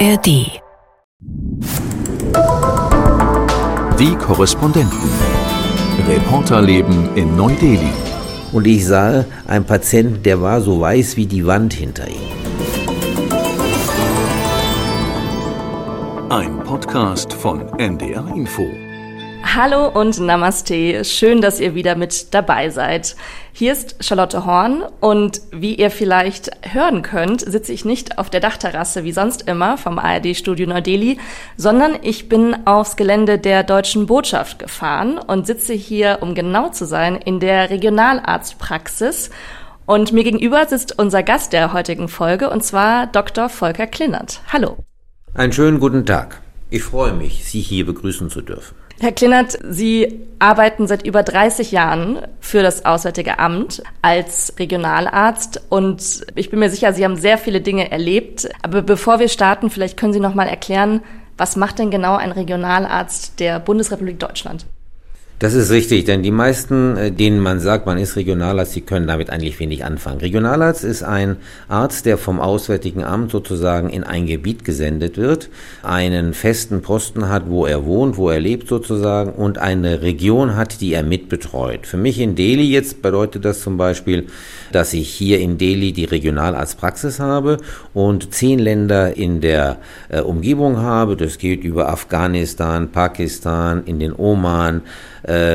ARD. Die Korrespondenten. Reporterleben in Neu-Delhi. Und ich sah einen Patienten, der war so weiß wie die Wand hinter ihm. Ein Podcast von NDR Info. Hallo und Namaste. Schön, dass ihr wieder mit dabei seid. Hier ist Charlotte Horn und wie ihr vielleicht hören könnt, sitze ich nicht auf der Dachterrasse wie sonst immer vom ARD-Studio Neu-Delhi, sondern ich bin aufs Gelände der Deutschen Botschaft gefahren und sitze hier, um genau zu sein, in der Regionalarztpraxis. Und mir gegenüber sitzt unser Gast der heutigen Folge und zwar Dr. Volker Klinnert. Hallo. Einen schönen guten Tag. Ich freue mich, Sie hier begrüßen zu dürfen. Herr Klinnert, Sie arbeiten seit über 30 Jahren für das Auswärtige Amt als Regionalarzt und ich bin mir sicher, Sie haben sehr viele Dinge erlebt. Aber bevor wir starten, vielleicht können Sie noch mal erklären, was macht denn genau ein Regionalarzt der Bundesrepublik Deutschland? Das ist richtig, denn die meisten, äh, denen man sagt, man ist Regionalarzt, die können damit eigentlich wenig anfangen. Regionalarzt ist ein Arzt, der vom Auswärtigen Amt sozusagen in ein Gebiet gesendet wird, einen festen Posten hat, wo er wohnt, wo er lebt sozusagen und eine Region hat, die er mitbetreut. Für mich in Delhi jetzt bedeutet das zum Beispiel, dass ich hier in Delhi die Regionalarztpraxis habe und zehn Länder in der äh, Umgebung habe. Das geht über Afghanistan, Pakistan, in den Oman,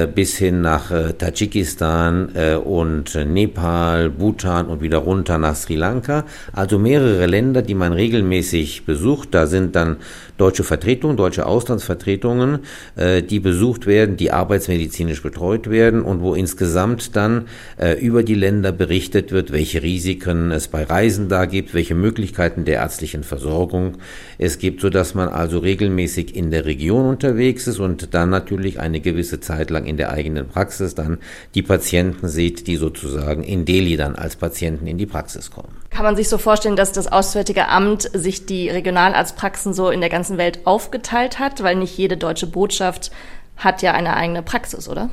bis hin nach äh, Tadschikistan äh, und Nepal, Bhutan und wieder runter nach Sri Lanka. Also mehrere Länder, die man regelmäßig besucht. Da sind dann deutsche Vertretungen, deutsche Auslandsvertretungen, äh, die besucht werden, die arbeitsmedizinisch betreut werden und wo insgesamt dann äh, über die Länder berichtet wird, welche Risiken es bei Reisen da gibt, welche Möglichkeiten der ärztlichen Versorgung es gibt, sodass man also regelmäßig in der Region unterwegs ist und dann natürlich eine gewisse Zeit lang in der eigenen Praxis dann die Patienten sieht, die sozusagen in Delhi dann als Patienten in die Praxis kommen. Kann man sich so vorstellen, dass das Auswärtige Amt sich die Regionalarztpraxen so in der ganzen Welt aufgeteilt hat, weil nicht jede deutsche Botschaft hat ja eine eigene Praxis, oder?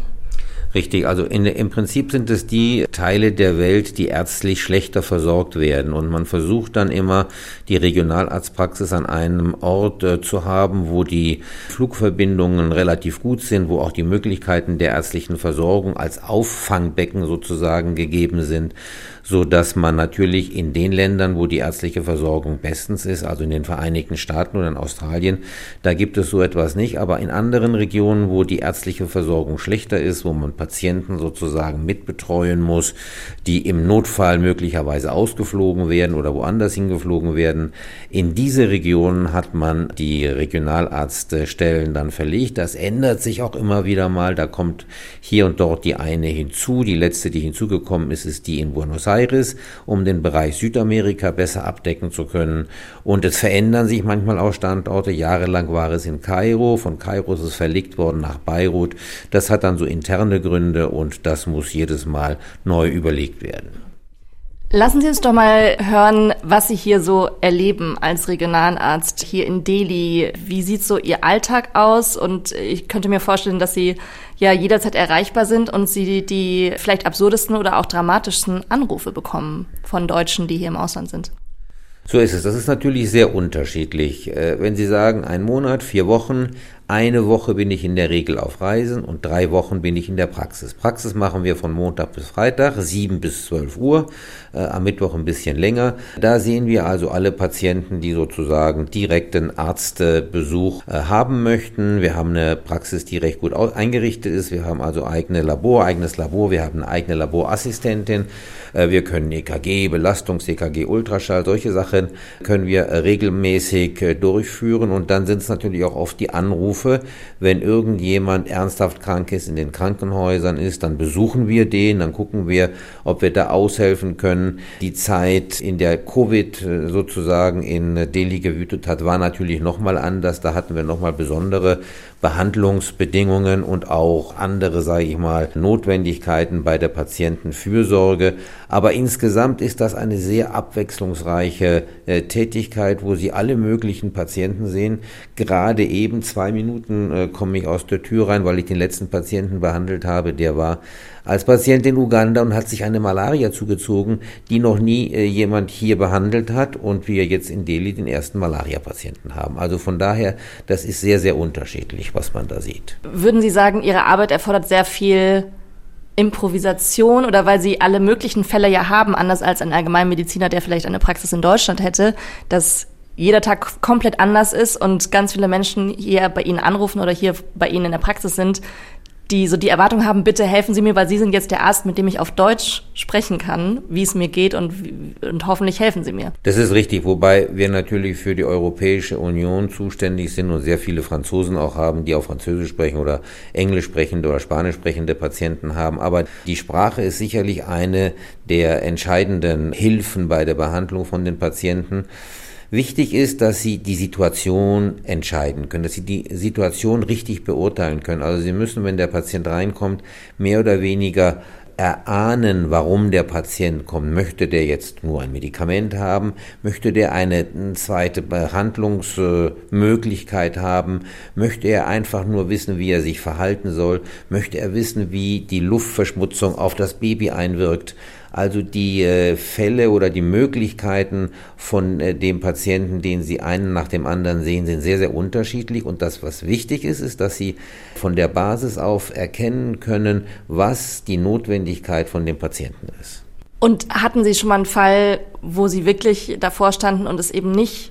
Richtig, also in, im Prinzip sind es die Teile der Welt, die ärztlich schlechter versorgt werden. Und man versucht dann immer, die Regionalarztpraxis an einem Ort äh, zu haben, wo die Flugverbindungen relativ gut sind, wo auch die Möglichkeiten der ärztlichen Versorgung als Auffangbecken sozusagen gegeben sind so dass man natürlich in den Ländern, wo die ärztliche Versorgung bestens ist, also in den Vereinigten Staaten oder in Australien, da gibt es so etwas nicht, aber in anderen Regionen, wo die ärztliche Versorgung schlechter ist, wo man Patienten sozusagen mitbetreuen muss, die im Notfall möglicherweise ausgeflogen werden oder woanders hingeflogen werden, in diese Regionen hat man die Regionalarztstellen dann verlegt. Das ändert sich auch immer wieder mal, da kommt hier und dort die eine hinzu, die letzte, die hinzugekommen ist, ist die in Buenos Aires Aires, um den Bereich Südamerika besser abdecken zu können. Und es verändern sich manchmal auch Standorte. Jahrelang war es in Kairo, von Kairo ist es verlegt worden nach Beirut. Das hat dann so interne Gründe und das muss jedes Mal neu überlegt werden. Lassen Sie uns doch mal hören, was Sie hier so erleben als Regionalarzt hier in Delhi. Wie sieht so Ihr Alltag aus? Und ich könnte mir vorstellen, dass Sie ja jederzeit erreichbar sind und Sie die vielleicht absurdesten oder auch dramatischsten Anrufe bekommen von Deutschen, die hier im Ausland sind. So ist es. Das ist natürlich sehr unterschiedlich. Äh, wenn Sie sagen, ein Monat, vier Wochen, eine Woche bin ich in der Regel auf Reisen und drei Wochen bin ich in der Praxis. Praxis machen wir von Montag bis Freitag, sieben bis zwölf Uhr, äh, am Mittwoch ein bisschen länger. Da sehen wir also alle Patienten, die sozusagen direkten Arztbesuch äh, haben möchten. Wir haben eine Praxis, die recht gut eingerichtet ist. Wir haben also eigene Labor, eigenes Labor. Wir haben eine eigene Laborassistentin. Äh, wir können EKG, Belastungs-EKG, Ultraschall, solche Sachen können wir äh, regelmäßig äh, durchführen. Und dann sind es natürlich auch oft die Anrufe, Anrufe. Wenn irgendjemand ernsthaft krank ist, in den Krankenhäusern ist, dann besuchen wir den, dann gucken wir, ob wir da aushelfen können. Die Zeit, in der Covid äh, sozusagen in Delhi gewütet hat, war natürlich nochmal anders. Da hatten wir nochmal besondere Behandlungsbedingungen und auch andere, sage ich mal, Notwendigkeiten bei der Patientenfürsorge. Aber insgesamt ist das eine sehr abwechslungsreiche äh, Tätigkeit, wo Sie alle möglichen Patienten sehen. Gerade eben zwei Minuten äh, komme ich aus der Tür rein, weil ich den letzten Patienten behandelt habe. Der war als Patient in Uganda und hat sich eine Malaria zugezogen, die noch nie äh, jemand hier behandelt hat und wir jetzt in Delhi den ersten Malaria-Patienten haben. Also von daher, das ist sehr, sehr unterschiedlich, was man da sieht. Würden Sie sagen, Ihre Arbeit erfordert sehr viel Improvisation oder weil Sie alle möglichen Fälle ja haben, anders als ein Allgemeinmediziner, der vielleicht eine Praxis in Deutschland hätte, dass jeder Tag komplett anders ist und ganz viele Menschen hier bei Ihnen anrufen oder hier bei Ihnen in der Praxis sind, die so die Erwartung haben, bitte helfen Sie mir, weil Sie sind jetzt der Arzt, mit dem ich auf Deutsch sprechen kann, wie es mir geht und, und hoffentlich helfen Sie mir. Das ist richtig, wobei wir natürlich für die Europäische Union zuständig sind und sehr viele Franzosen auch haben, die auch Französisch sprechen oder Englisch sprechende oder Spanisch sprechende Patienten haben. Aber die Sprache ist sicherlich eine der entscheidenden Hilfen bei der Behandlung von den Patienten. Wichtig ist, dass Sie die Situation entscheiden können, dass Sie die Situation richtig beurteilen können. Also Sie müssen, wenn der Patient reinkommt, mehr oder weniger erahnen, warum der Patient kommt. Möchte der jetzt nur ein Medikament haben? Möchte der eine zweite Behandlungsmöglichkeit haben? Möchte er einfach nur wissen, wie er sich verhalten soll? Möchte er wissen, wie die Luftverschmutzung auf das Baby einwirkt? Also die äh, Fälle oder die Möglichkeiten von äh, dem Patienten, den Sie einen nach dem anderen sehen, sind sehr, sehr unterschiedlich. Und das, was wichtig ist, ist, dass Sie von der Basis auf erkennen können, was die Notwendigkeit von dem Patienten ist. Und hatten Sie schon mal einen Fall, wo Sie wirklich davor standen und es eben nicht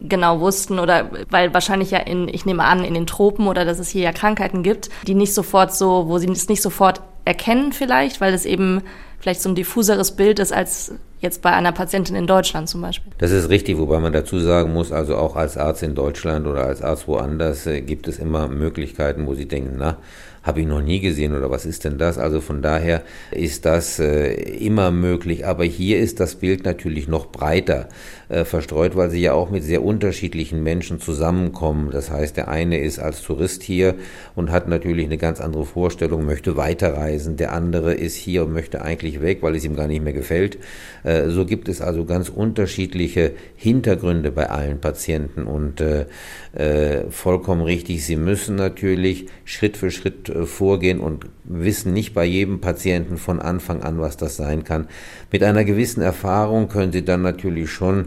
genau wussten oder weil wahrscheinlich ja in, ich nehme an, in den Tropen oder dass es hier ja Krankheiten gibt, die nicht sofort so, wo sie es nicht sofort erkennen vielleicht, weil es eben vielleicht so ein diffuseres Bild ist als jetzt bei einer Patientin in Deutschland zum Beispiel. Das ist richtig, wobei man dazu sagen muss, also auch als Arzt in Deutschland oder als Arzt woanders äh, gibt es immer Möglichkeiten, wo Sie denken, na, habe ich noch nie gesehen oder was ist denn das? Also von daher ist das äh, immer möglich. Aber hier ist das Bild natürlich noch breiter äh, verstreut, weil sie ja auch mit sehr unterschiedlichen Menschen zusammenkommen. Das heißt, der eine ist als Tourist hier und hat natürlich eine ganz andere Vorstellung, möchte weiterreisen. Der andere ist hier und möchte eigentlich weg, weil es ihm gar nicht mehr gefällt. Äh, so gibt es also ganz unterschiedliche Hintergründe bei allen Patienten und äh, äh, vollkommen richtig. Sie müssen natürlich Schritt für Schritt äh, vorgehen und wissen nicht bei jedem Patienten von Anfang an, was das sein kann. Mit einer gewissen Erfahrung können Sie dann natürlich schon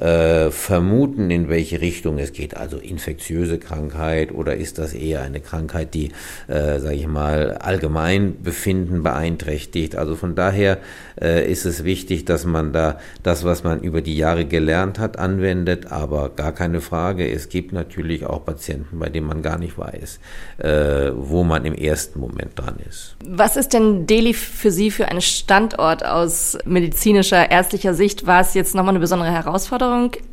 äh, vermuten, in welche Richtung es geht. Also infektiöse Krankheit oder ist das eher eine Krankheit, die, äh, sage ich mal, allgemein Befinden beeinträchtigt. Also von daher äh, ist es wichtig, dass man da das, was man über die Jahre gelernt hat, anwendet. Aber gar keine Frage, es gibt natürlich auch Patienten, bei denen man gar nicht weiß, äh, wo man im ersten Moment dran ist. Was ist denn Delhi für Sie für ein Standort aus medizinischer, ärztlicher Sicht? War es jetzt nochmal eine besondere Herausforderung,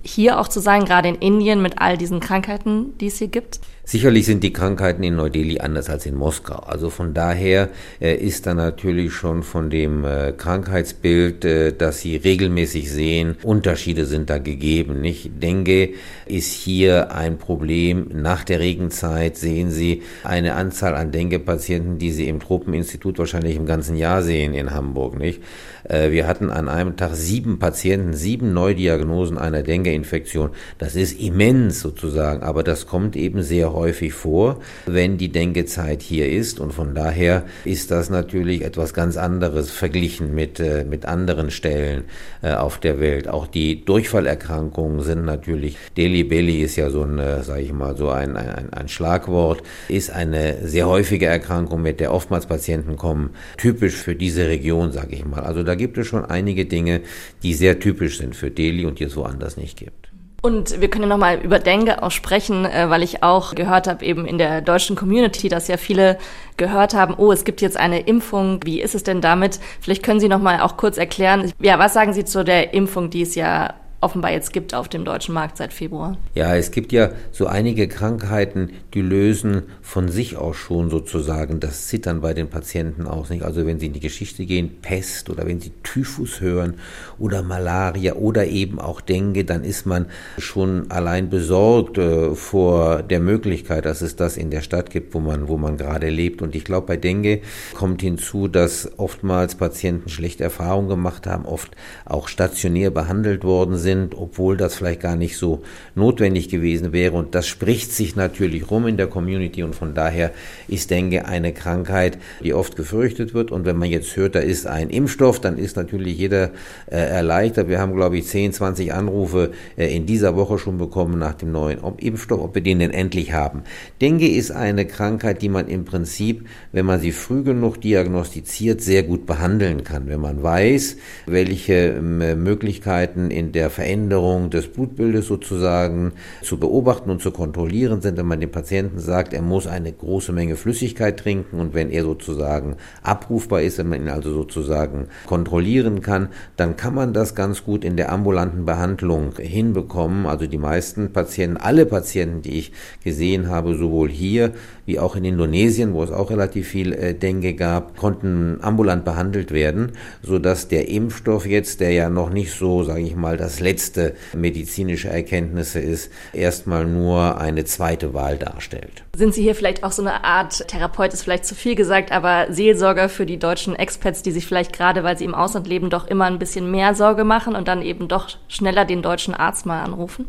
hier auch zu sein, gerade in Indien mit all diesen Krankheiten, die es hier gibt? Sicherlich sind die Krankheiten in Neu-Delhi anders als in Moskau. Also von daher äh, ist da natürlich schon von dem äh, Krankheitsbild, äh, das Sie regelmäßig sehen, Unterschiede sind da gegeben. Nicht? Dengue ist hier ein Problem. Nach der Regenzeit sehen Sie eine Anzahl an Dengue-Patienten, die Sie im Tropeninstitut wahrscheinlich im ganzen Jahr sehen in Hamburg. Nicht? Wir hatten an einem Tag sieben Patienten, sieben Neudiagnosen einer Dengue-Infektion. Das ist immens sozusagen, aber das kommt eben sehr häufig vor, wenn die Denkezeit hier ist. Und von daher ist das natürlich etwas ganz anderes verglichen mit, äh, mit anderen Stellen äh, auf der Welt. Auch die Durchfallerkrankungen sind natürlich, Delhi Belly ist ja so ein, sage ich mal, so ein, ein, ein Schlagwort, ist eine sehr häufige Erkrankung, mit der oftmals Patienten kommen, typisch für diese Region, sage ich mal. Also da gibt es schon einige Dinge, die sehr typisch sind für Delhi und die es woanders nicht gibt. Und wir können nochmal über Dengue auch sprechen, äh, weil ich auch gehört habe, eben in der deutschen Community, dass ja viele gehört haben, oh, es gibt jetzt eine Impfung. Wie ist es denn damit? Vielleicht können Sie nochmal auch kurz erklären, ja, was sagen Sie zu der Impfung, die es ja offenbar jetzt gibt auf dem deutschen Markt seit Februar. Ja, es gibt ja so einige Krankheiten, die lösen von sich aus schon sozusagen das Zittern bei den Patienten aus. Nicht? Also wenn sie in die Geschichte gehen, Pest oder wenn sie Typhus hören oder Malaria oder eben auch Dengue, dann ist man schon allein besorgt äh, vor der Möglichkeit, dass es das in der Stadt gibt, wo man, wo man gerade lebt. Und ich glaube, bei Dengue kommt hinzu, dass oftmals Patienten schlechte Erfahrungen gemacht haben, oft auch stationär behandelt worden sind sind, obwohl das vielleicht gar nicht so notwendig gewesen wäre. Und das spricht sich natürlich rum in der Community und von daher ist Dengue eine Krankheit, die oft gefürchtet wird. Und wenn man jetzt hört, da ist ein Impfstoff, dann ist natürlich jeder äh, erleichtert. Wir haben, glaube ich, 10, 20 Anrufe äh, in dieser Woche schon bekommen nach dem neuen Impfstoff, ob wir den denn endlich haben. Dengue ist eine Krankheit, die man im Prinzip, wenn man sie früh genug diagnostiziert, sehr gut behandeln kann. Wenn man weiß, welche ähm, Möglichkeiten in der Veränderung des Blutbildes sozusagen zu beobachten und zu kontrollieren sind, wenn man dem Patienten sagt, er muss eine große Menge Flüssigkeit trinken und wenn er sozusagen abrufbar ist, wenn man ihn also sozusagen kontrollieren kann, dann kann man das ganz gut in der ambulanten Behandlung hinbekommen. Also die meisten Patienten, alle Patienten, die ich gesehen habe, sowohl hier wie auch in Indonesien, wo es auch relativ viel äh, Dengue gab, konnten ambulant behandelt werden, so dass der Impfstoff jetzt, der ja noch nicht so, sage ich mal, das letzte medizinische Erkenntnisse ist, erstmal nur eine zweite Wahl darstellt. Sind Sie hier vielleicht auch so eine Art Therapeut, ist vielleicht zu viel gesagt, aber Seelsorger für die deutschen Expats, die sich vielleicht gerade, weil sie im Ausland leben, doch immer ein bisschen mehr Sorge machen und dann eben doch schneller den deutschen Arzt mal anrufen?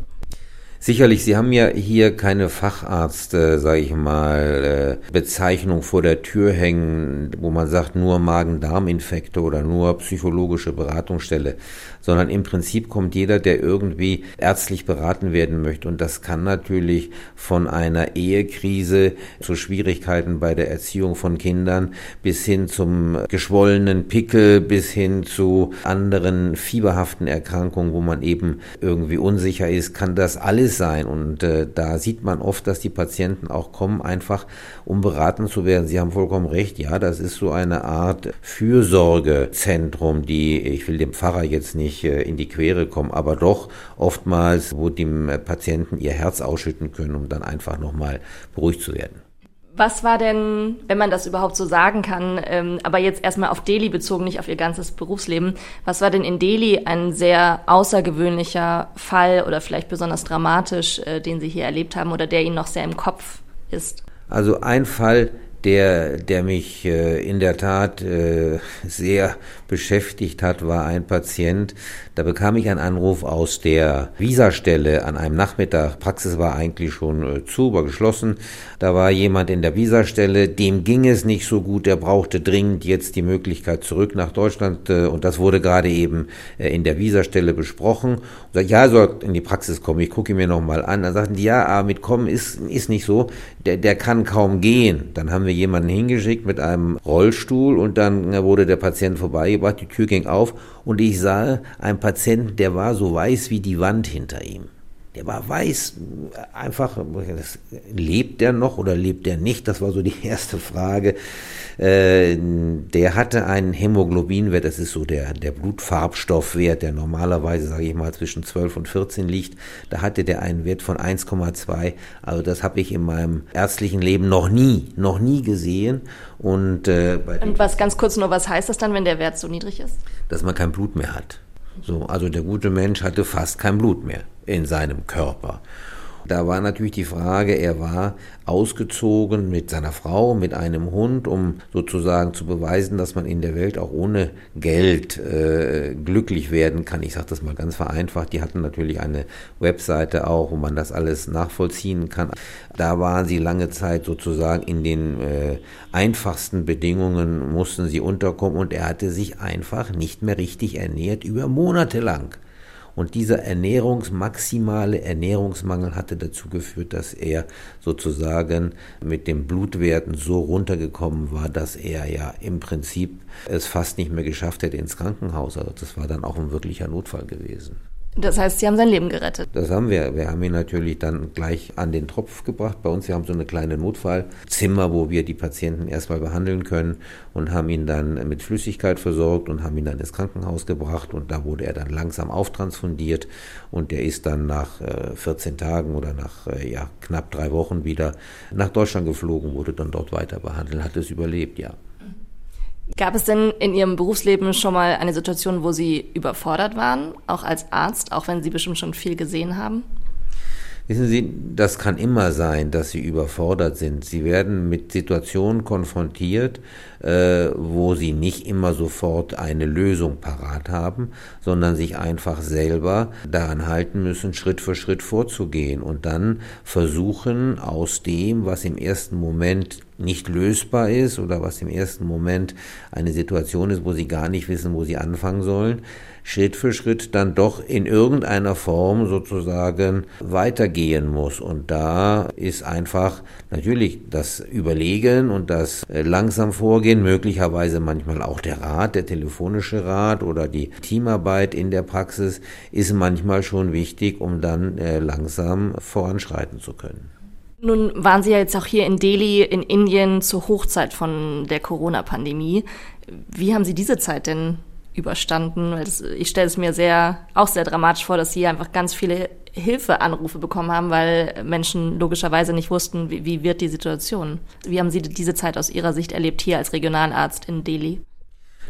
Sicherlich, Sie haben ja hier keine Facharzt, äh, sage ich mal, äh, Bezeichnung vor der Tür hängen, wo man sagt, nur Magen-Darm-Infekte oder nur psychologische Beratungsstelle, sondern im Prinzip kommt jeder, der irgendwie ärztlich beraten werden möchte. Und das kann natürlich von einer Ehekrise zu Schwierigkeiten bei der Erziehung von Kindern bis hin zum geschwollenen Pickel, bis hin zu anderen fieberhaften Erkrankungen, wo man eben irgendwie unsicher ist, kann das alles sein. Und äh, da sieht man oft, dass die Patienten auch kommen, einfach um beraten zu werden. Sie haben vollkommen recht, ja, das ist so eine Art Fürsorgezentrum, die, ich will dem Pfarrer jetzt nicht äh, in die Quere kommen, aber doch oftmals, wo dem Patienten ihr Herz ausschütten können, um dann einfach nochmal beruhigt zu werden. Was war denn, wenn man das überhaupt so sagen kann, ähm, aber jetzt erstmal auf Delhi bezogen, nicht auf ihr ganzes Berufsleben, was war denn in Delhi ein sehr außergewöhnlicher Fall oder vielleicht besonders dramatisch, äh, den Sie hier erlebt haben oder der Ihnen noch sehr im Kopf ist? Also ein Fall, der, der mich äh, in der Tat äh, sehr beschäftigt hat, war ein Patient. Da bekam ich einen Anruf aus der Visastelle an einem Nachmittag. Praxis war eigentlich schon äh, zu, war geschlossen. Da war jemand in der Visastelle, dem ging es nicht so gut, der brauchte dringend jetzt die Möglichkeit zurück nach Deutschland äh, und das wurde gerade eben äh, in der Visastelle besprochen. Und sagt, ja, soll in die Praxis kommen, ich gucke ihn mir nochmal an. Dann sagten die, ja, aber mit kommen ist, ist nicht so, der, der kann kaum gehen. Dann haben wir jemanden hingeschickt mit einem Rollstuhl und dann wurde der Patient vorbeigebracht, die Tür ging auf und ich sah einen Patienten, der war so weiß wie die Wand hinter ihm. Der war weiß, einfach, lebt der noch oder lebt der nicht? Das war so die erste Frage. Äh, der hatte einen Hämoglobinwert, das ist so der, der Blutfarbstoffwert, der normalerweise, sage ich mal, zwischen 12 und 14 liegt. Da hatte der einen Wert von 1,2. Also das habe ich in meinem ärztlichen Leben noch nie, noch nie gesehen. Und, äh, und was ganz kurz nur, was heißt das dann, wenn der Wert so niedrig ist? Dass man kein Blut mehr hat. So, also der gute Mensch hatte fast kein Blut mehr in seinem Körper. Da war natürlich die Frage, er war ausgezogen mit seiner Frau, mit einem Hund, um sozusagen zu beweisen, dass man in der Welt auch ohne Geld äh, glücklich werden kann. Ich sage das mal ganz vereinfacht. Die hatten natürlich eine Webseite auch, wo man das alles nachvollziehen kann. Da waren sie lange Zeit sozusagen in den äh, einfachsten Bedingungen, mussten sie unterkommen und er hatte sich einfach nicht mehr richtig ernährt über Monate lang. Und dieser ernährungsmaximale Ernährungsmangel hatte dazu geführt, dass er sozusagen mit den Blutwerten so runtergekommen war, dass er ja im Prinzip es fast nicht mehr geschafft hätte ins Krankenhaus. Also das war dann auch ein wirklicher Notfall gewesen. Das heißt, Sie haben sein Leben gerettet. Das haben wir. Wir haben ihn natürlich dann gleich an den Tropf gebracht. Bei uns, wir haben so eine kleine Notfallzimmer, wo wir die Patienten erstmal behandeln können und haben ihn dann mit Flüssigkeit versorgt und haben ihn dann ins Krankenhaus gebracht und da wurde er dann langsam auftransfundiert und der ist dann nach 14 äh, Tagen oder nach äh, ja, knapp drei Wochen wieder nach Deutschland geflogen, wurde dann dort weiter behandelt, hat es überlebt, ja. Gab es denn in Ihrem Berufsleben schon mal eine Situation, wo Sie überfordert waren, auch als Arzt, auch wenn Sie bestimmt schon viel gesehen haben? Wissen Sie, das kann immer sein, dass Sie überfordert sind. Sie werden mit Situationen konfrontiert, äh, wo Sie nicht immer sofort eine Lösung parat haben, sondern sich einfach selber daran halten müssen, Schritt für Schritt vorzugehen und dann versuchen, aus dem, was im ersten Moment nicht lösbar ist oder was im ersten Moment eine Situation ist, wo Sie gar nicht wissen, wo Sie anfangen sollen, Schritt für Schritt dann doch in irgendeiner Form sozusagen weitergehen muss. Und da ist einfach natürlich das Überlegen und das äh, langsam Vorgehen, möglicherweise manchmal auch der Rat, der telefonische Rat oder die Teamarbeit in der Praxis ist manchmal schon wichtig, um dann äh, langsam voranschreiten zu können. Nun waren Sie ja jetzt auch hier in Delhi in Indien zur Hochzeit von der Corona-Pandemie. Wie haben Sie diese Zeit denn überstanden. Weil das, ich stelle es mir sehr, auch sehr dramatisch vor, dass sie einfach ganz viele Hilfeanrufe bekommen haben, weil Menschen logischerweise nicht wussten, wie, wie wird die Situation. Wie haben Sie diese Zeit aus Ihrer Sicht erlebt hier als Regionalarzt in Delhi?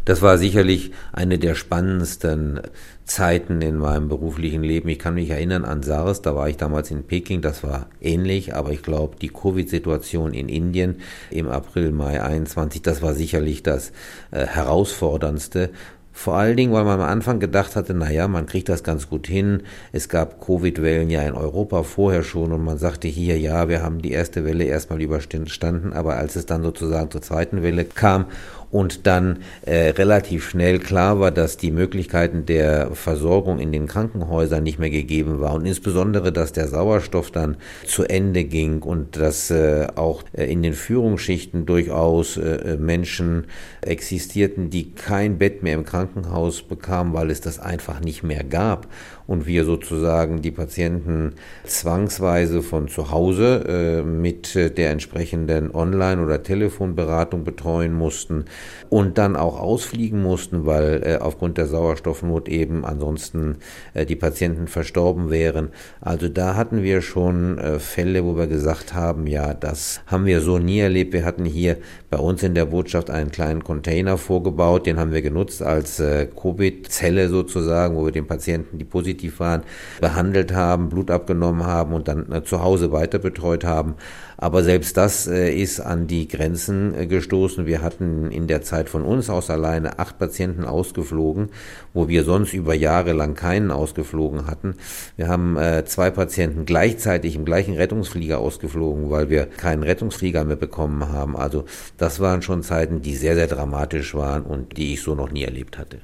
Das war sicherlich eine der spannendsten Zeiten in meinem beruflichen Leben. Ich kann mich erinnern an SARS, da war ich damals in Peking, das war ähnlich, aber ich glaube, die Covid-Situation in Indien im April, Mai 21, das war sicherlich das äh, herausforderndste, vor allen Dingen, weil man am Anfang gedacht hatte, naja, man kriegt das ganz gut hin. Es gab Covid-Wellen ja in Europa vorher schon und man sagte hier, ja, wir haben die erste Welle erstmal überstanden, aber als es dann sozusagen zur zweiten Welle kam und dann äh, relativ schnell klar war, dass die Möglichkeiten der Versorgung in den Krankenhäusern nicht mehr gegeben war. Und insbesondere, dass der Sauerstoff dann zu Ende ging und dass äh, auch äh, in den Führungsschichten durchaus äh, Menschen existierten, die kein Bett mehr im Krankenhaus bekamen, weil es das einfach nicht mehr gab. Und wir sozusagen die Patienten zwangsweise von zu Hause äh, mit der entsprechenden Online- oder Telefonberatung betreuen mussten und dann auch ausfliegen mussten, weil äh, aufgrund der Sauerstoffnot eben ansonsten äh, die Patienten verstorben wären. Also da hatten wir schon äh, Fälle, wo wir gesagt haben, ja, das haben wir so nie erlebt. Wir hatten hier bei uns in der Botschaft einen kleinen Container vorgebaut, den haben wir genutzt als äh, Covid-Zelle sozusagen, wo wir den Patienten, die positiv waren, behandelt haben, Blut abgenommen haben und dann äh, zu Hause weiter betreut haben. Aber selbst das äh, ist an die Grenzen äh, gestoßen. Wir hatten in der Zeit von uns aus alleine acht Patienten ausgeflogen, wo wir sonst über Jahre lang keinen ausgeflogen hatten. Wir haben äh, zwei Patienten gleichzeitig im gleichen Rettungsflieger ausgeflogen, weil wir keinen Rettungsflieger mehr bekommen haben. Also das waren schon Zeiten, die sehr, sehr dramatisch waren und die ich so noch nie erlebt hatte.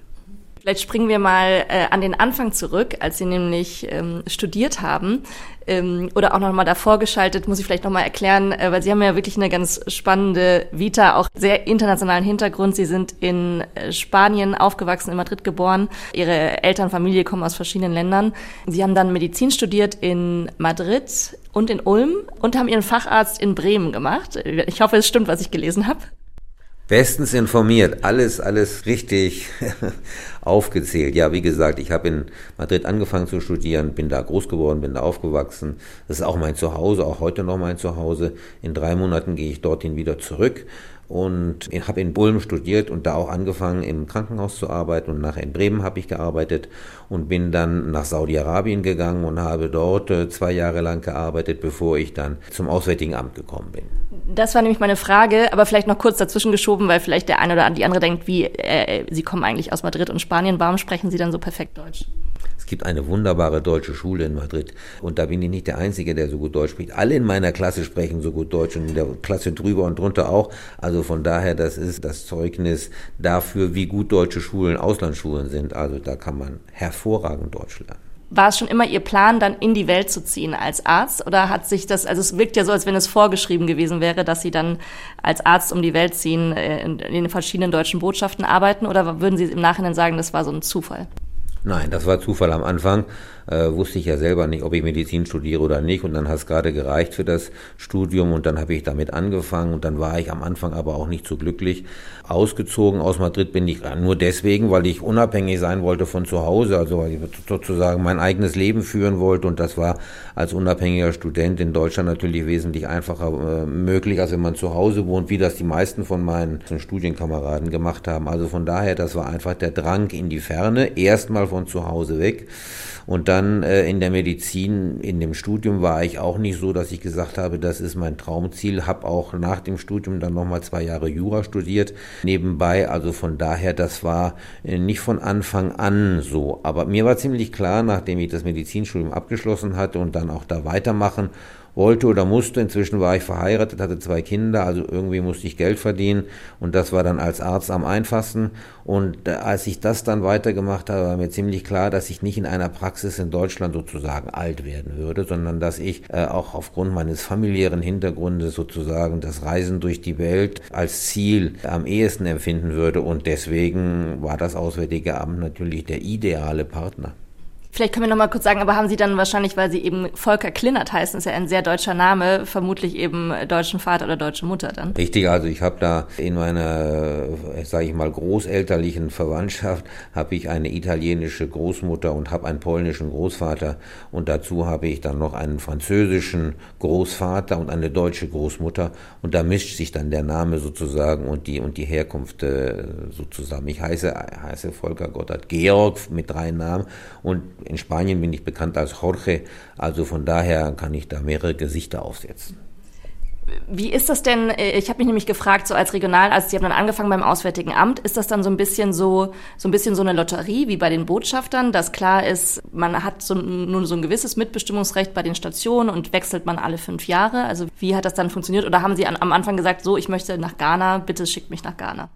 Vielleicht springen wir mal äh, an den Anfang zurück, als Sie nämlich ähm, studiert haben ähm, oder auch nochmal davor geschaltet, muss ich vielleicht nochmal erklären, äh, weil Sie haben ja wirklich eine ganz spannende Vita, auch sehr internationalen Hintergrund. Sie sind in äh, Spanien aufgewachsen, in Madrid geboren. Ihre Eltern, Familie kommen aus verschiedenen Ländern. Sie haben dann Medizin studiert in Madrid und in Ulm und haben Ihren Facharzt in Bremen gemacht. Ich hoffe, es stimmt, was ich gelesen habe. Bestens informiert, alles, alles richtig aufgezählt. Ja, wie gesagt, ich habe in Madrid angefangen zu studieren, bin da groß geworden, bin da aufgewachsen. Das ist auch mein Zuhause, auch heute noch mein Zuhause. In drei Monaten gehe ich dorthin wieder zurück und habe in Ulm studiert und da auch angefangen im Krankenhaus zu arbeiten und nachher in Bremen habe ich gearbeitet und bin dann nach Saudi-Arabien gegangen und habe dort äh, zwei Jahre lang gearbeitet, bevor ich dann zum Auswärtigen Amt gekommen bin. Das war nämlich meine Frage, aber vielleicht noch kurz dazwischen geschoben, weil vielleicht der eine oder die andere denkt, wie äh, Sie kommen eigentlich aus Madrid und Spanien, warum sprechen Sie dann so perfekt Deutsch? Gibt eine wunderbare deutsche Schule in Madrid und da bin ich nicht der Einzige, der so gut Deutsch spricht. Alle in meiner Klasse sprechen so gut Deutsch und in der Klasse drüber und drunter auch. Also von daher, das ist das Zeugnis dafür, wie gut deutsche Schulen Auslandsschulen sind. Also da kann man hervorragend Deutsch lernen. War es schon immer Ihr Plan, dann in die Welt zu ziehen als Arzt? Oder hat sich das, also es wirkt ja so, als wenn es vorgeschrieben gewesen wäre, dass Sie dann als Arzt um die Welt ziehen, äh, in den verschiedenen deutschen Botschaften arbeiten? Oder würden Sie im Nachhinein sagen, das war so ein Zufall? Nein, das war Zufall am Anfang. Äh, wusste ich ja selber nicht, ob ich Medizin studiere oder nicht. Und dann hat es gerade gereicht für das Studium und dann habe ich damit angefangen. Und dann war ich am Anfang aber auch nicht so glücklich. Ausgezogen aus Madrid bin ich nur deswegen, weil ich unabhängig sein wollte von zu Hause, also weil ich sozusagen mein eigenes Leben führen wollte. Und das war als unabhängiger Student in Deutschland natürlich wesentlich einfacher äh, möglich, als wenn man zu Hause wohnt, wie das die meisten von meinen Studienkameraden gemacht haben. Also von daher, das war einfach der Drang in die Ferne, erstmal von zu Hause weg. Und dann äh, in der Medizin, in dem Studium war ich auch nicht so, dass ich gesagt habe, das ist mein Traumziel. Habe auch nach dem Studium dann nochmal zwei Jahre Jura studiert nebenbei. Also von daher, das war äh, nicht von Anfang an so. Aber mir war ziemlich klar, nachdem ich das Medizinstudium abgeschlossen hatte und dann auch da weitermachen wollte oder musste. Inzwischen war ich verheiratet, hatte zwei Kinder, also irgendwie musste ich Geld verdienen und das war dann als Arzt am einfachsten. Und äh, als ich das dann weitergemacht habe, war mir ziemlich klar, dass ich nicht in einer Praxis in Deutschland sozusagen alt werden würde, sondern dass ich äh, auch aufgrund meines familiären Hintergrundes sozusagen das Reisen durch die Welt als Ziel am ehesten empfinden würde und deswegen war das Auswärtige Amt natürlich der ideale Partner. Vielleicht können wir noch mal kurz sagen, aber haben Sie dann wahrscheinlich, weil Sie eben Volker Klinnert heißen, ist ja ein sehr deutscher Name, vermutlich eben deutschen Vater oder deutsche Mutter dann? Richtig, also ich habe da in meiner, sage ich mal, großelterlichen Verwandtschaft habe ich eine italienische Großmutter und habe einen polnischen Großvater und dazu habe ich dann noch einen französischen Großvater und eine deutsche Großmutter und da mischt sich dann der Name sozusagen und die und die Herkunft äh, so zusammen. Ich heiße heiße Volker Gotthard Georg mit drei Namen und in Spanien bin ich bekannt als Jorge, also von daher kann ich da mehrere Gesichter aufsetzen. Wie ist das denn? Ich habe mich nämlich gefragt, so als Regionalarzt, Sie haben dann angefangen beim Auswärtigen Amt, ist das dann so ein bisschen so, so ein bisschen so eine Lotterie wie bei den Botschaftern, dass klar ist, man hat so, nur so ein gewisses Mitbestimmungsrecht bei den Stationen und wechselt man alle fünf Jahre? Also wie hat das dann funktioniert? Oder haben Sie an, am Anfang gesagt, so, ich möchte nach Ghana, bitte schickt mich nach Ghana?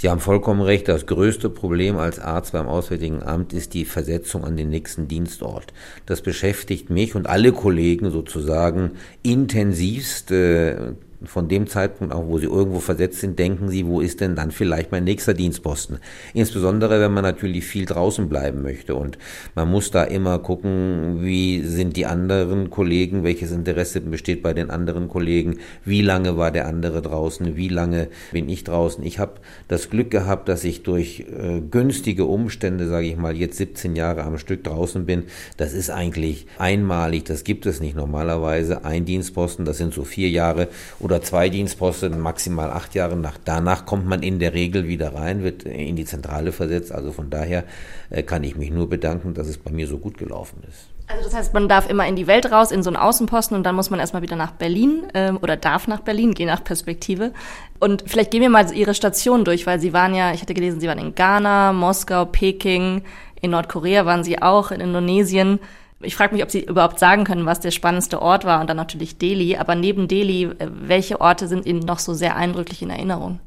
Sie haben vollkommen recht, das größte Problem als Arzt beim Auswärtigen Amt ist die Versetzung an den nächsten Dienstort. Das beschäftigt mich und alle Kollegen sozusagen intensivst. Äh, von dem Zeitpunkt auch, wo sie irgendwo versetzt sind, denken sie, wo ist denn dann vielleicht mein nächster Dienstposten? Insbesondere, wenn man natürlich viel draußen bleiben möchte und man muss da immer gucken, wie sind die anderen Kollegen, welches Interesse besteht bei den anderen Kollegen, wie lange war der andere draußen, wie lange bin ich draußen. Ich habe das Glück gehabt, dass ich durch äh, günstige Umstände, sage ich mal, jetzt 17 Jahre am Stück draußen bin. Das ist eigentlich einmalig, das gibt es nicht normalerweise. Ein Dienstposten, das sind so vier Jahre oder zwei Dienstposten, maximal acht Jahre. Nach, danach kommt man in der Regel wieder rein, wird in die Zentrale versetzt. Also von daher äh, kann ich mich nur bedanken, dass es bei mir so gut gelaufen ist. Also das heißt, man darf immer in die Welt raus, in so einen Außenposten und dann muss man erstmal wieder nach Berlin ähm, oder darf nach Berlin, je nach Perspektive. Und vielleicht gehen wir mal Ihre Station durch, weil Sie waren ja, ich hatte gelesen, Sie waren in Ghana, Moskau, Peking, in Nordkorea waren Sie auch, in Indonesien. Ich frage mich, ob Sie überhaupt sagen können, was der spannendste Ort war und dann natürlich Delhi. Aber neben Delhi, äh, welche Orte sind Ihnen noch so sehr eindrücklich in Erinnerung?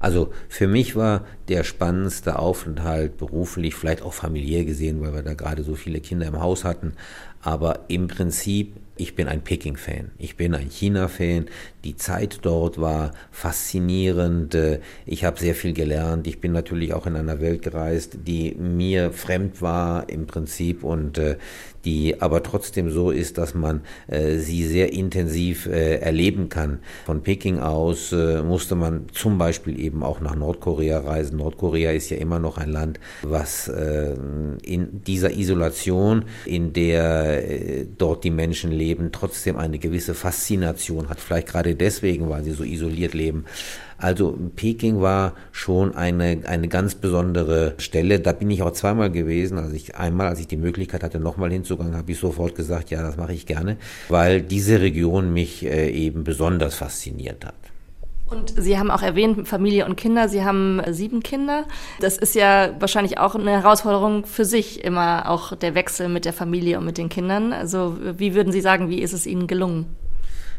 Also für mich war der spannendste Aufenthalt beruflich, vielleicht auch familiär gesehen, weil wir da gerade so viele Kinder im Haus hatten, aber im Prinzip ich bin ein Peking-Fan, ich bin ein China-Fan. Die Zeit dort war faszinierend. Ich habe sehr viel gelernt. Ich bin natürlich auch in einer Welt gereist, die mir fremd war im Prinzip und äh, die aber trotzdem so ist, dass man äh, sie sehr intensiv äh, erleben kann. Von Peking aus musste man zum Beispiel eben auch nach Nordkorea reisen. Nordkorea ist ja immer noch ein Land, was in dieser Isolation, in der dort die Menschen leben, Leben trotzdem eine gewisse Faszination hat. Vielleicht gerade deswegen, weil sie so isoliert leben. Also Peking war schon eine, eine ganz besondere Stelle. Da bin ich auch zweimal gewesen. Also ich einmal, als ich die Möglichkeit hatte, nochmal hinzugangen, habe ich sofort gesagt, ja, das mache ich gerne, weil diese Region mich äh, eben besonders fasziniert hat. Und Sie haben auch erwähnt, Familie und Kinder. Sie haben sieben Kinder. Das ist ja wahrscheinlich auch eine Herausforderung für sich, immer auch der Wechsel mit der Familie und mit den Kindern. Also wie würden Sie sagen, wie ist es Ihnen gelungen?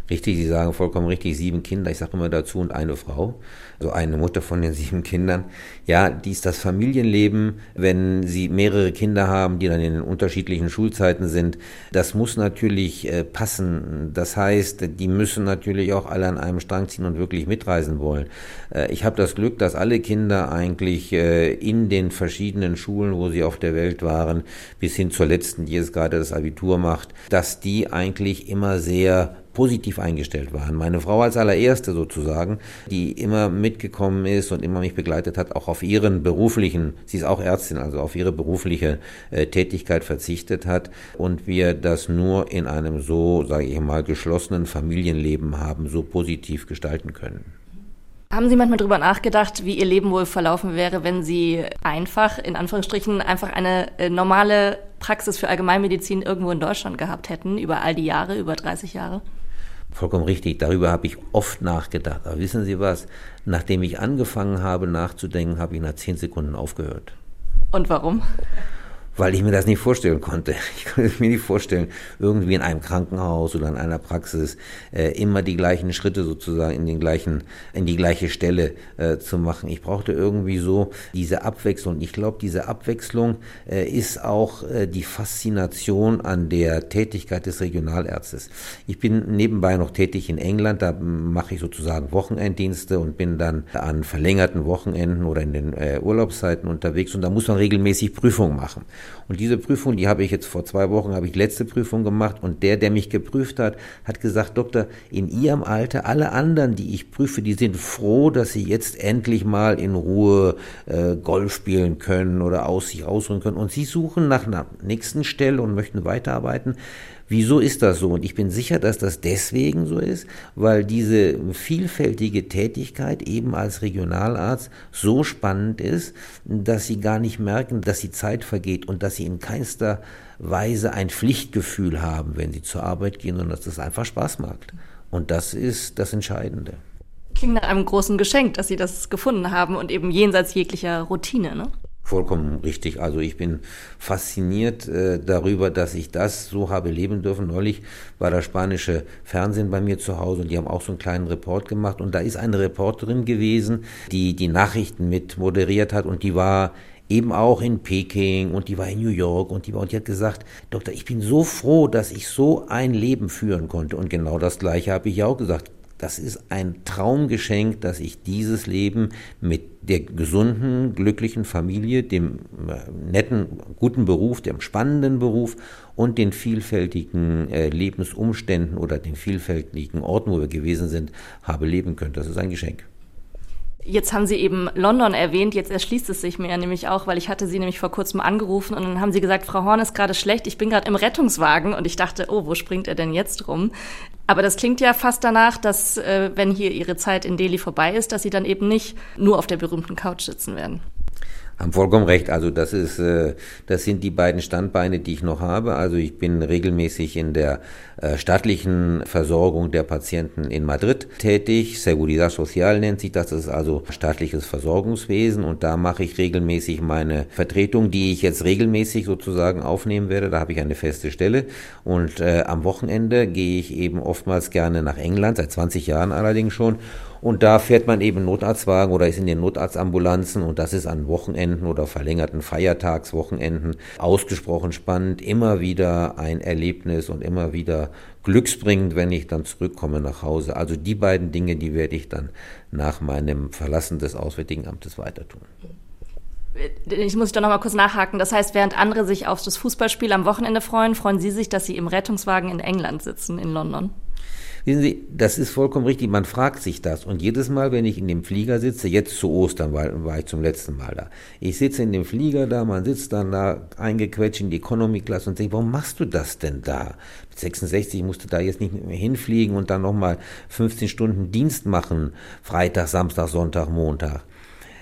Richtig, Sie sagen vollkommen richtig, sieben Kinder, ich sage immer dazu, und eine Frau, also eine Mutter von den sieben Kindern. Ja, dies das Familienleben, wenn Sie mehrere Kinder haben, die dann in unterschiedlichen Schulzeiten sind, das muss natürlich äh, passen. Das heißt, die müssen natürlich auch alle an einem Strang ziehen und wirklich mitreisen wollen. Äh, ich habe das Glück, dass alle Kinder eigentlich äh, in den verschiedenen Schulen, wo sie auf der Welt waren, bis hin zur letzten, die jetzt gerade das Abitur macht, dass die eigentlich immer sehr positiv eingestellt waren. Meine Frau als allererste sozusagen, die immer mitgekommen ist und immer mich begleitet hat, auch auf ihren beruflichen, sie ist auch Ärztin, also auf ihre berufliche äh, Tätigkeit verzichtet hat und wir das nur in einem so, sage ich mal, geschlossenen Familienleben haben, so positiv gestalten können. Haben Sie manchmal darüber nachgedacht, wie Ihr Leben wohl verlaufen wäre, wenn Sie einfach, in Anführungsstrichen, einfach eine äh, normale Praxis für Allgemeinmedizin irgendwo in Deutschland gehabt hätten, über all die Jahre, über 30 Jahre? Vollkommen richtig. Darüber habe ich oft nachgedacht. Aber wissen Sie was? Nachdem ich angefangen habe nachzudenken, habe ich nach zehn Sekunden aufgehört. Und warum? Weil ich mir das nicht vorstellen konnte. Ich konnte mir nicht vorstellen, irgendwie in einem Krankenhaus oder in einer Praxis äh, immer die gleichen Schritte sozusagen in den gleichen, in die gleiche Stelle äh, zu machen. Ich brauchte irgendwie so diese Abwechslung. Ich glaube, diese Abwechslung äh, ist auch äh, die Faszination an der Tätigkeit des Regionalärztes. Ich bin nebenbei noch tätig in England, da mache ich sozusagen Wochenenddienste und bin dann an verlängerten Wochenenden oder in den äh, Urlaubszeiten unterwegs und da muss man regelmäßig Prüfungen machen. Und diese Prüfung, die habe ich jetzt vor zwei Wochen, habe ich letzte Prüfung gemacht und der, der mich geprüft hat, hat gesagt, Doktor, in Ihrem Alter, alle anderen, die ich prüfe, die sind froh, dass sie jetzt endlich mal in Ruhe äh, Golf spielen können oder aus sich ausruhen können. Und sie suchen nach einer nächsten Stelle und möchten weiterarbeiten. Wieso ist das so? Und ich bin sicher, dass das deswegen so ist, weil diese vielfältige Tätigkeit eben als Regionalarzt so spannend ist, dass sie gar nicht merken, dass die Zeit vergeht und dass sie in keinster Weise ein Pflichtgefühl haben, wenn sie zur Arbeit gehen, sondern dass das einfach Spaß macht. Und das ist das Entscheidende. Klingt nach einem großen Geschenk, dass Sie das gefunden haben und eben jenseits jeglicher Routine, ne? Vollkommen richtig. Also ich bin fasziniert äh, darüber, dass ich das so habe leben dürfen. Neulich war das spanische Fernsehen bei mir zu Hause und die haben auch so einen kleinen Report gemacht und da ist eine Reporterin gewesen, die die Nachrichten mit moderiert hat und die war eben auch in Peking und die war in New York und die war und die hat gesagt, Doktor, ich bin so froh, dass ich so ein Leben führen konnte und genau das gleiche habe ich auch gesagt das ist ein Traumgeschenk, dass ich dieses Leben mit der gesunden, glücklichen Familie, dem äh, netten, guten Beruf, dem spannenden Beruf und den vielfältigen äh, Lebensumständen oder den vielfältigen Orten, wo wir gewesen sind, habe leben können. Das ist ein Geschenk. Jetzt haben Sie eben London erwähnt, jetzt erschließt es sich mir nämlich auch, weil ich hatte Sie nämlich vor kurzem angerufen und dann haben Sie gesagt, Frau Horn ist gerade schlecht, ich bin gerade im Rettungswagen und ich dachte, oh, wo springt er denn jetzt rum? Aber das klingt ja fast danach, dass äh, wenn hier Ihre Zeit in Delhi vorbei ist, dass Sie dann eben nicht nur auf der berühmten Couch sitzen werden haben vollkommen recht. Also das ist, äh, das sind die beiden Standbeine, die ich noch habe. Also ich bin regelmäßig in der äh, staatlichen Versorgung der Patienten in Madrid tätig. Seguridad Social nennt sich das. Das ist also staatliches Versorgungswesen und da mache ich regelmäßig meine Vertretung, die ich jetzt regelmäßig sozusagen aufnehmen werde. Da habe ich eine feste Stelle und äh, am Wochenende gehe ich eben oftmals gerne nach England, seit 20 Jahren allerdings schon und da fährt man eben Notarztwagen oder ist in den Notarztambulanzen und das ist an Wochenenden oder verlängerten Feiertagswochenenden ausgesprochen spannend. Immer wieder ein Erlebnis und immer wieder glücksbringend, wenn ich dann zurückkomme nach Hause. Also die beiden Dinge, die werde ich dann nach meinem Verlassen des Auswärtigen Amtes weiter tun. Ich muss da noch mal kurz nachhaken. Das heißt, während andere sich auf das Fußballspiel am Wochenende freuen, freuen Sie sich, dass Sie im Rettungswagen in England sitzen, in London? Wissen Sie, das ist vollkommen richtig. Man fragt sich das. Und jedes Mal, wenn ich in dem Flieger sitze, jetzt zu Ostern war, war ich zum letzten Mal da. Ich sitze in dem Flieger da, man sitzt dann da eingequetscht in die Economy Class und denkt, warum machst du das denn da? Mit 66 musste da jetzt nicht mehr hinfliegen und dann nochmal 15 Stunden Dienst machen. Freitag, Samstag, Sonntag, Montag.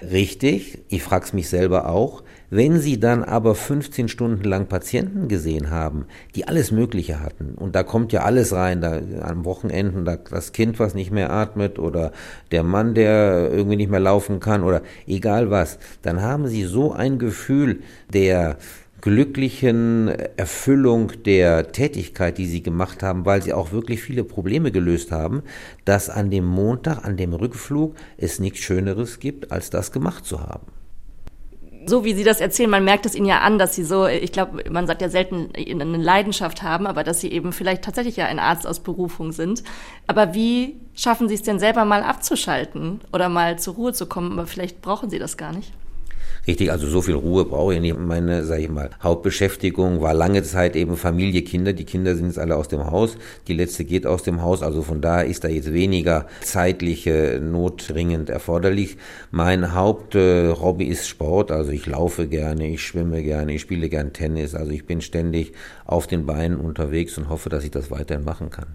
Richtig, ich frage es mich selber auch. Wenn Sie dann aber 15 Stunden lang Patienten gesehen haben, die alles Mögliche hatten, und da kommt ja alles rein, da am Wochenenden da, das Kind, was nicht mehr atmet, oder der Mann, der irgendwie nicht mehr laufen kann, oder egal was, dann haben Sie so ein Gefühl der glücklichen Erfüllung der Tätigkeit, die sie gemacht haben, weil sie auch wirklich viele Probleme gelöst haben, dass an dem Montag, an dem Rückflug es nichts Schöneres gibt, als das gemacht zu haben so wie Sie das erzählen, man merkt es Ihnen ja an, dass Sie so, ich glaube, man sagt ja selten eine Leidenschaft haben, aber dass Sie eben vielleicht tatsächlich ja ein Arzt aus Berufung sind. Aber wie schaffen Sie es denn selber mal abzuschalten oder mal zur Ruhe zu kommen? Aber vielleicht brauchen Sie das gar nicht. Richtig, also so viel Ruhe brauche ich nicht. Meine, sage ich mal, Hauptbeschäftigung war lange Zeit eben Familie, Kinder. Die Kinder sind jetzt alle aus dem Haus. Die letzte geht aus dem Haus. Also von daher ist da jetzt weniger zeitliche Not dringend erforderlich. Mein Haupthobby ist Sport. Also ich laufe gerne, ich schwimme gerne, ich spiele gern Tennis. Also ich bin ständig auf den Beinen unterwegs und hoffe, dass ich das weiterhin machen kann.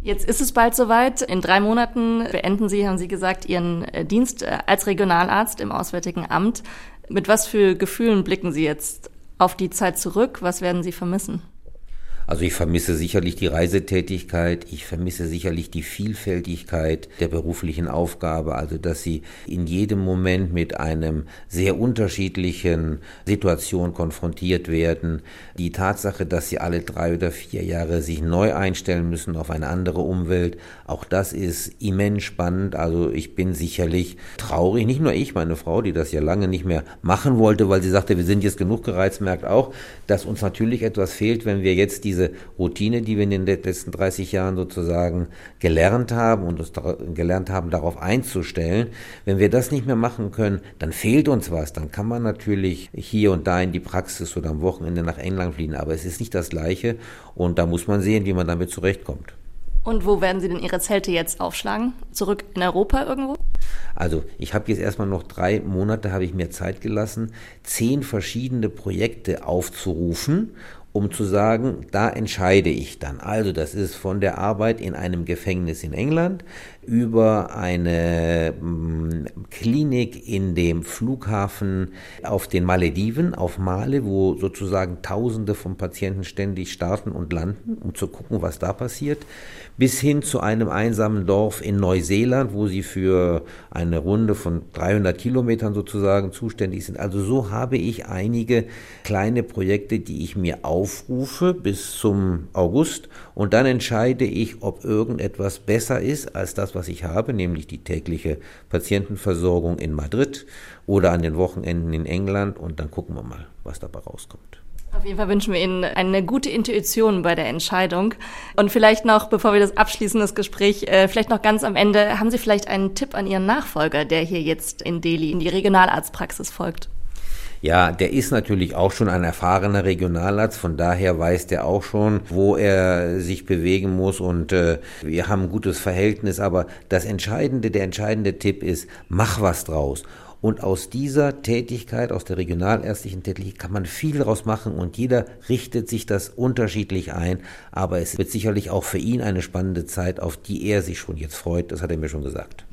Jetzt ist es bald soweit. In drei Monaten beenden Sie, haben Sie gesagt, Ihren äh, Dienst äh, als Regionalarzt im Auswärtigen Amt. Mit was für Gefühlen blicken Sie jetzt auf die Zeit zurück? Was werden Sie vermissen? Also ich vermisse sicherlich die Reisetätigkeit, ich vermisse sicherlich die Vielfältigkeit der beruflichen Aufgabe, also dass sie in jedem Moment mit einem sehr unterschiedlichen Situation konfrontiert werden. Die Tatsache, dass sie alle drei oder vier Jahre sich neu einstellen müssen auf eine andere Umwelt, auch das ist immens spannend. Also ich bin sicherlich traurig, nicht nur ich, meine Frau, die das ja lange nicht mehr machen wollte, weil sie sagte, wir sind jetzt genug gereizt, merkt auch, dass uns natürlich etwas fehlt, wenn wir jetzt diese diese Routine, die wir in den letzten 30 Jahren sozusagen gelernt haben und uns gelernt haben, darauf einzustellen, wenn wir das nicht mehr machen können, dann fehlt uns was. Dann kann man natürlich hier und da in die Praxis oder am Wochenende nach England fliegen, aber es ist nicht das Gleiche und da muss man sehen, wie man damit zurechtkommt. Und wo werden Sie denn Ihre Zelte jetzt aufschlagen? Zurück in Europa irgendwo? Also ich habe jetzt erstmal noch drei Monate, habe ich mir Zeit gelassen, zehn verschiedene Projekte aufzurufen um zu sagen, da entscheide ich dann. Also das ist von der Arbeit in einem Gefängnis in England über eine mm, Klinik in dem Flughafen auf den Malediven, auf Male, wo sozusagen Tausende von Patienten ständig starten und landen, um zu gucken, was da passiert, bis hin zu einem einsamen Dorf in Neuseeland, wo sie für eine Runde von 300 Kilometern sozusagen zuständig sind. Also so habe ich einige kleine Projekte, die ich mir aufrufe bis zum August und dann entscheide ich, ob irgendetwas besser ist als das, was ich habe, nämlich die tägliche Patientenversorgung in Madrid oder an den Wochenenden in England und dann gucken wir mal, was dabei rauskommt. Auf jeden Fall wünschen wir Ihnen eine gute Intuition bei der Entscheidung. Und vielleicht noch, bevor wir das abschließen, das Gespräch, äh, vielleicht noch ganz am Ende, haben Sie vielleicht einen Tipp an Ihren Nachfolger, der hier jetzt in Delhi in die Regionalarztpraxis folgt? Ja, der ist natürlich auch schon ein erfahrener Regionalarzt, von daher weiß der auch schon, wo er sich bewegen muss und äh, wir haben ein gutes Verhältnis, aber das entscheidende, der entscheidende Tipp ist, mach was draus. Und aus dieser Tätigkeit, aus der regionalärztlichen Tätigkeit, kann man viel daraus machen und jeder richtet sich das unterschiedlich ein. Aber es wird sicherlich auch für ihn eine spannende Zeit, auf die er sich schon jetzt freut. Das hat er mir schon gesagt.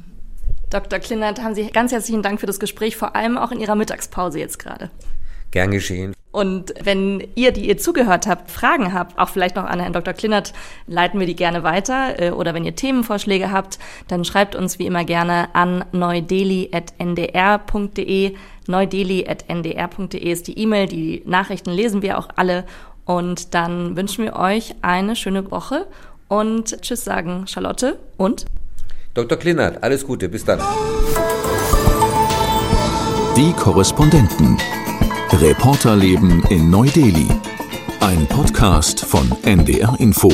Dr. Klindert, haben Sie ganz herzlichen Dank für das Gespräch, vor allem auch in Ihrer Mittagspause jetzt gerade. Gern geschehen. Und wenn ihr, die ihr zugehört habt, Fragen habt, auch vielleicht noch an Herrn Dr. Klindert, leiten wir die gerne weiter. Äh, oder wenn ihr Themenvorschläge habt, dann schreibt uns wie immer gerne an neudeli.ndr.de. Neudeli.ndr.de ist die E-Mail. Die Nachrichten lesen wir auch alle. Und dann wünschen wir euch eine schöne Woche und Tschüss sagen Charlotte und Dr. Klinnert, alles Gute, bis dann. Die Korrespondenten. Reporterleben in Neu-Delhi. Ein Podcast von NDR Info.